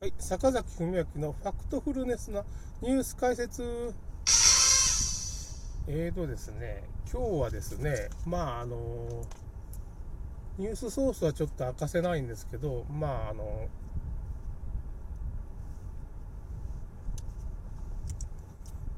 はい、坂崎文明のファクトフルネスなニュース解説。えーとですね、今日はですね、まああの、ニュースソースはちょっと明かせないんですけど、まああの、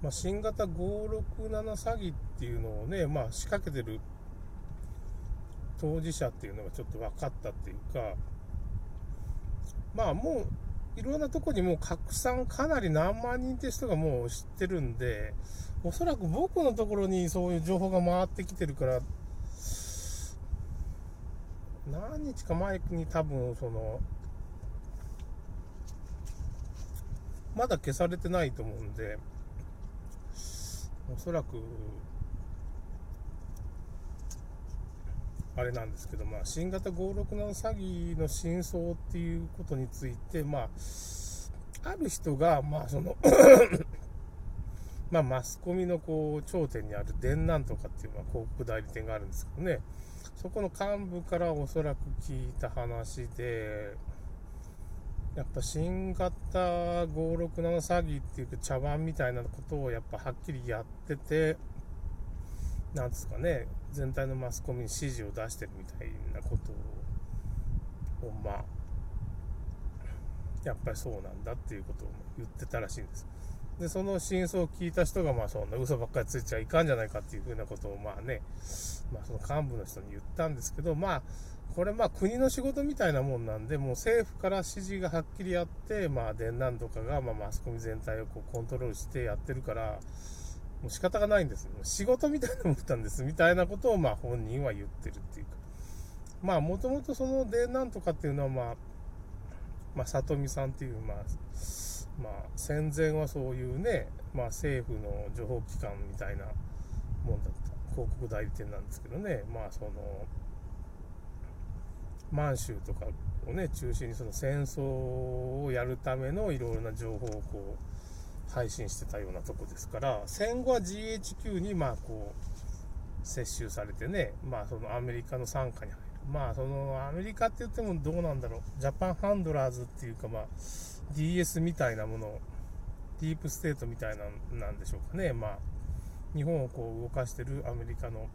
まあ、新型567詐欺っていうのをね、まあ、仕掛けてる当事者っていうのがちょっと分かったっていうか、まあもういろんなとこにもう拡散かなり何万人って人がもう知ってるんで、おそらく僕のところにそういう情報が回ってきてるから、何日か前に多分その、まだ消されてないと思うんで、おそらくあれなんですけど、まあ、新型567詐欺の真相っていうことについて、まあ、ある人が、まあ、そのまあ、マスコミのこう頂点にある電南とかっていう、まあ、広告代理店があるんですけどね、そこの幹部からおそらく聞いた話で、やっぱ新型567詐欺っていう茶番みたいなことをやっぱはっきりやってて、なんですかね、全体のマスコミに指示を出してるみたいなことを、まあ、やっぱりそうなんだっていうことを言ってたらしいんです。で、その真相を聞いた人が、まあそんな嘘ばっかりついちゃいかんじゃないかっていうふうなことを、まあね、まあその幹部の人に言ったんですけど、まあ、これまあ国の仕事みたいなもんなんで、もう政府から指示がはっきりあって、まあ電南とかが、まあマスコミ全体をこうコントロールしてやってるから、もう仕方がないんです。仕事みたいなもんなんです。みたいなことを、まあ本人は言ってるっていうか。まあもともとそのでなんとかっていうのは、まあ、まあ、里見さんっていう、まあ、まあ、戦前はそういうね、まあ政府の情報機関みたいなもんだった。広告代理店なんですけどね、まあその、満州とかをね、中心にその戦争をやるためのいろいろな情報をこう、配信してたようなとこですから、戦後は GHQ にまあこう、接収されてね、まあそのアメリカの傘下に入る。まあそのアメリカって言ってもどうなんだろう。ジャパンハンドラーズっていうかまあ DS みたいなもの、ディープステートみたいななんでしょうかね。まあ日本をこう動かしてるアメリカの、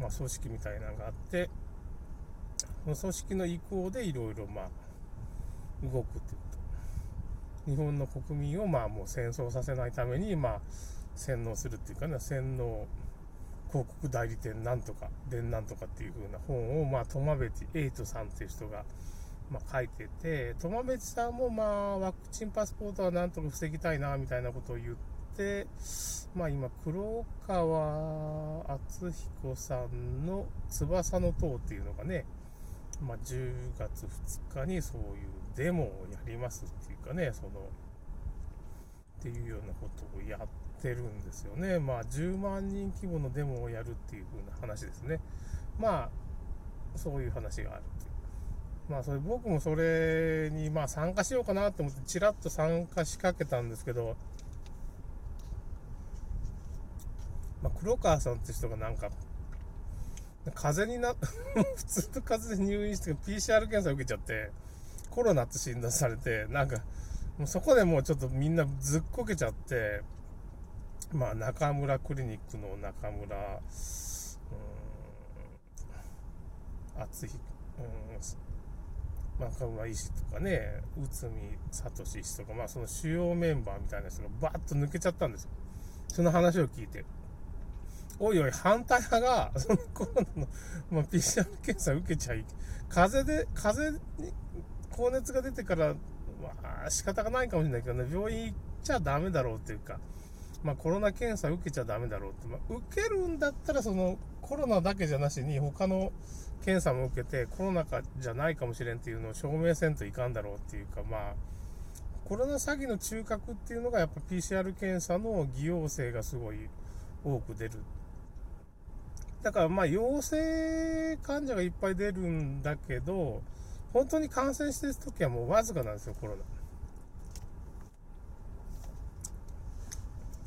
まあ、組織みたいなのがあって、その組織の意向でいろいろまあ動くっていう日本の国民をまあもう戦争させないために、まあ、洗脳するっていうかね、洗脳広告代理店なんとか、伝なんとかっていう風な本を、まあ、トマベティエイトさんっていう人が、ま、書いてて、トマベティさんも、まあ、ワクチンパスポートはなんとか防ぎたいな、みたいなことを言って、まあ、今、黒川敦彦さんの翼の塔っていうのがね、まあ、10月2日にそういうデモをやりますっていうかね、その、っていうようなことをやってるんですよね。まあ、10万人規模のデモをやるっていう風な話ですね。まあ、そういう話があるっていう。まあ、それ僕もそれに、まあ、参加しようかなと思って、ちらっと参加しかけたんですけど、まあ、黒川さんって人がなんか、風にな、普通の風邪で入院して PCR 検査受けちゃって、コロナって診断されて、なんか、もうそこでもうちょっとみんなずっこけちゃって、まあ中村クリニックの中村、うん、厚彦、うん、中村医師とかね、内海聡医師とか、まあその主要メンバーみたいな人がバーッと抜けちゃったんですよ。その話を聞いて。おいおい、反対派が、そのコロナの、まあ、PCR 検査受けちゃい、風邪で、風邪に、高熱が出てから、まあ、仕方がないかもしれないけどね、病院行っちゃダメだろうっていうか、まあ、コロナ検査受けちゃダメだろうって、まあ、受けるんだったら、その、コロナだけじゃなしに、他の検査も受けて、コロナかじゃないかもしれんっていうのを証明せんといかんだろうっていうか、まあ、コロナ詐欺の中核っていうのが、やっぱ PCR 検査の偽陽性がすごい多く出る。だからまあ陽性患者がいっぱい出るんだけど、本当に感染してる時はもうわずかなんですよ、コロナ。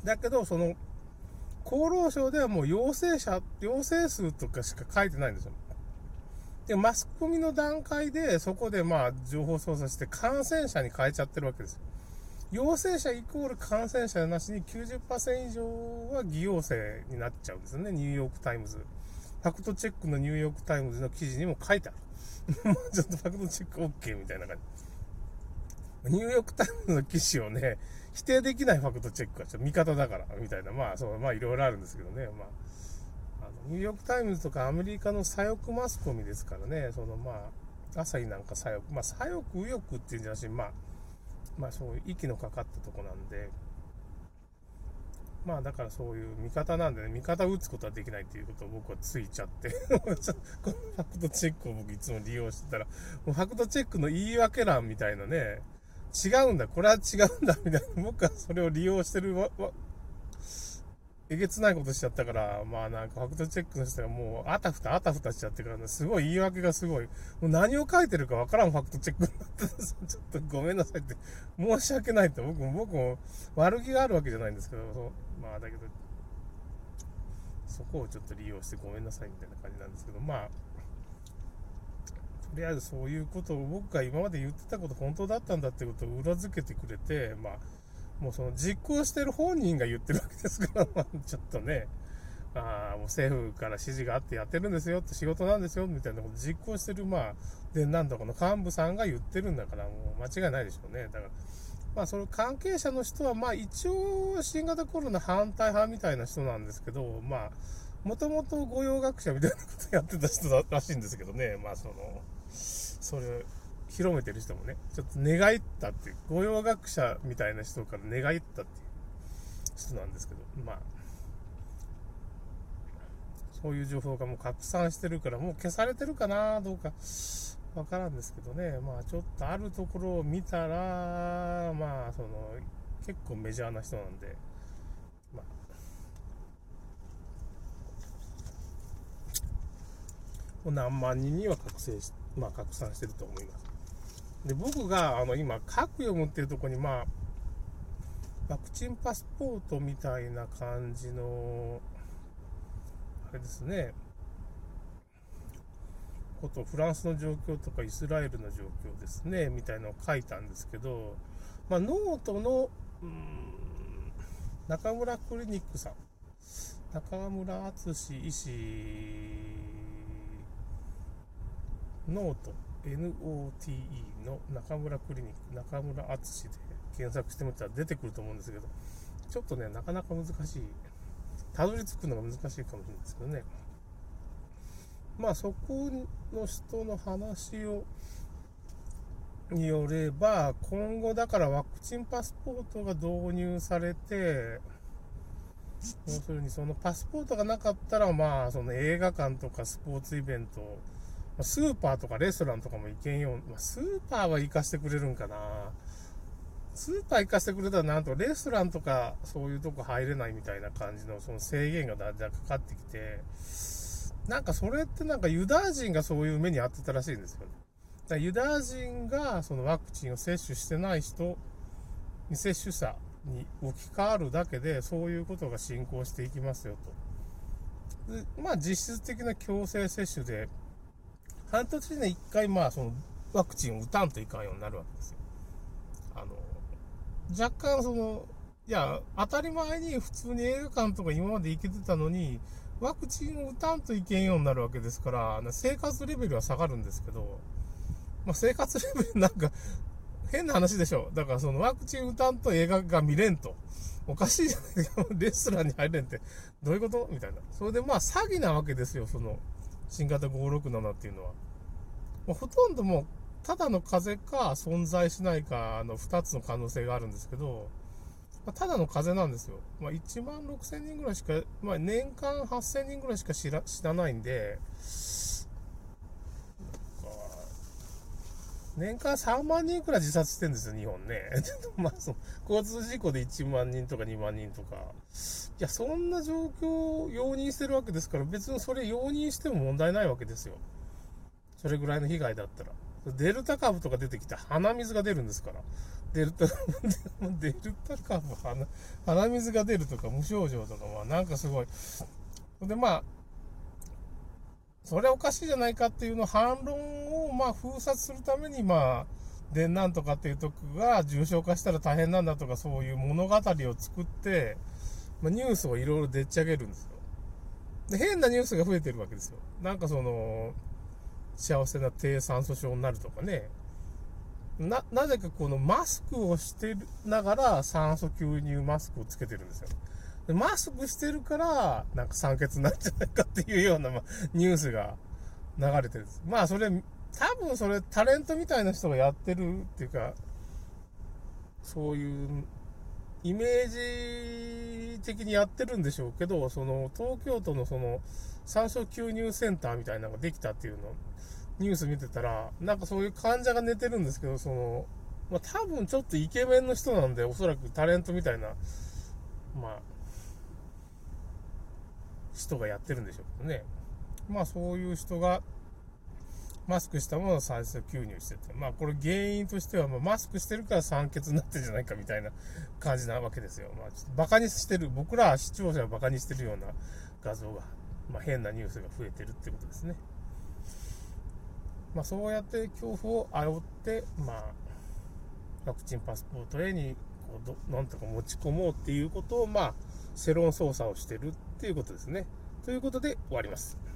だけど、その、厚労省ではもう陽性者、陽性数とかしか書いてないんですよ。で、マスコミの段階で、そこでまあ、情報操作して感染者に変えちゃってるわけですよ。陽性者イコール感染者なしに90%以上は偽陽性になっちゃうんですよね、ニューヨークタイムズ。ファクトチェックのニューヨークタイムズの記事にも書いてある。ちょっとファクトチェック OK みたいな感じ。ニューヨークタイムズの記事をね、否定できないファクトチェックはちょっと味方だから、みたいな、まあ、そう、まあ、いろいろあるんですけどね、まあ、あのニューヨークタイムズとかアメリカの左翼マスコミですからね、そのまあ、朝日なんか左翼、まあ、左翼右翼っていうんじゃなし、まあ、まあ、そういう息のかかったとこなんで、まあだからそういう味方なんでね、味方を打つことはできないっていうことを僕はついちゃって このファクトチェックを僕いつも利用してたら、もうファクトチェックの言い訳欄みたいなね、違うんだ、これは違うんだ、みたいな、僕はそれを利用してるわ、わ、えげつないことしちゃったから、まあなんかファクトチェックの人がもうあたふたあたふたしちゃってからね、すごい言い訳がすごい、もう何を書いてるかわからんファクトチェックになって ちょっとごめんなさいって、申し訳ないって、僕も僕も悪気があるわけじゃないんですけど、まあだけど、そこをちょっと利用してごめんなさいみたいな感じなんですけど、まあ、とりあえずそういうことを僕が今まで言ってたこと本当だったんだってことを裏付けてくれて、まあ、もうその実行してる本人が言ってるわけですから、ちょっとね、あもう政府から指示があってやってるんですよって仕事なんですよみたいなこと実行してる、まあ、で、なんだこの幹部さんが言ってるんだから、もう間違いないでしょうね。だから、まあ、その関係者の人は、まあ、一応、新型コロナ反対派みたいな人なんですけど、まあ、もともと御用学者みたいなことやってた人らしいんですけどね、まあ、その、それ、広めてる人もね、ちょっと願いったっていう、御用学者みたいな人から願いったっていう人なんですけど、まあ、そういう情報がもう拡散してるから、もう消されてるかな、どうか、わからんですけどね、まあちょっとあるところを見たら、まあその、結構メジャーな人なんで、まあ、何万人には覚醒し、まあ拡散してると思います。で、僕が、あの、今、核読むっていうところに、まあ、ワクチンパスポートみたいな感じの、あれですね、ことフランスの状況とかイスラエルの状況ですね、みたいなのを書いたんですけど、まあ、ノートの、中村クリニックさん、中村敦医師、ノート、NOTE の中村クリニック、中村敦で検索してみたら出てくると思うんですけど、ちょっとね、なかなか難しい。たどり着くのが難しいかもしれないですけどね。まあそこの人の話を、によれば、今後だからワクチンパスポートが導入されて、要するにそのパスポートがなかったら、まあその映画館とかスポーツイベント、スーパーとかレストランとかも行けんよ、ま、スーパーは行かせてくれるんかな。スーパー行かせてくれたらなんとレストランとかそういうとこ入れないみたいな感じのその制限がだんだんかかってきて、なんかそれってなんかユダヤ人がそういう目に遭ってたらしいんですよね。だユダヤ人がそのワクチンを接種してない人、未接種者に置き換わるだけでそういうことが進行していきますよと。まあ実質的な強制接種で、半年で1回まあそのワクチンを打たんといかんようになるわけですよ。あの、若干その、いや、当たり前に普通に映画館とか今まで行けてたのに、ワクチンを打たんといけんようになるわけですから、生活レベルは下がるんですけど、まあ、生活レベルなんか、変な話でしょ。だからそのワクチン打たんと映画が見れんと。おかしいじゃないですか。レストランに入れんって。どういうこと？みたいな。それでまあ詐欺なわけですよ。その、新型567っていうのは。もうほとんどもう、ただの風邪か存在しないかの2つの可能性があるんですけど、まあ、ただの風邪なんですよ。まあ、1万6000人ぐらいしか、まあ、年間8000人ぐらいしか知らないんで、年間3万人くらい自殺してるんですよ、日本ね。まあ、その交通事故で1万人とか2万人とか。いや、そんな状況を容認してるわけですから、別にそれ容認しても問題ないわけですよ。それぐらいの被害だったら。デルタ株とか出てきて鼻水が出るんですから。デルタ、デルタ株鼻、鼻水が出るとか無症状とか、まあなんかすごい。で、まあ、それおかしいじゃないかっていうの反論を、まあ、封殺するために、まあ、で、なんとかっていうとこが重症化したら大変なんだとか、そういう物語を作って、まあ、ニュースをいろいろでっち上げるんですよ。で、変なニュースが増えてるわけですよ。なんかその、幸せな低酸素症になるとかね。な、なぜかこのマスクをしてながら酸素吸入マスクをつけてるんですよ。でマスクしてるから、なんか酸欠になるんじゃないかっていうような、ま、ニュースが流れてるんです。まあそれ、多分それタレントみたいな人がやってるっていうか、そういうイメージ的にやってるんでしょうけど、その東京都のその酸素吸入センターみたいなのができたっていうの、ニュース見てたら、なんかそういう患者が寝てるんですけど、その、まあ多分ちょっとイケメンの人なんで、おそらくタレントみたいな、まあ、人がやってるんでしょうけどね。まあそういう人が、マスクしたものを酸素吸入してて、まあこれ原因としては、まあ、マスクしてるから酸欠になってるんじゃないかみたいな感じなわけですよ。まあちょっとバカにしてる、僕ら視聴者をバカにしてるような画像が、まあ変なニュースが増えてるってことですね。まあそうやって恐怖を煽って、まあワクチンパスポート A にこうどなんとか持ち込もうっていうことを、まあ世論操作をしてるっということですね。ということで終わります。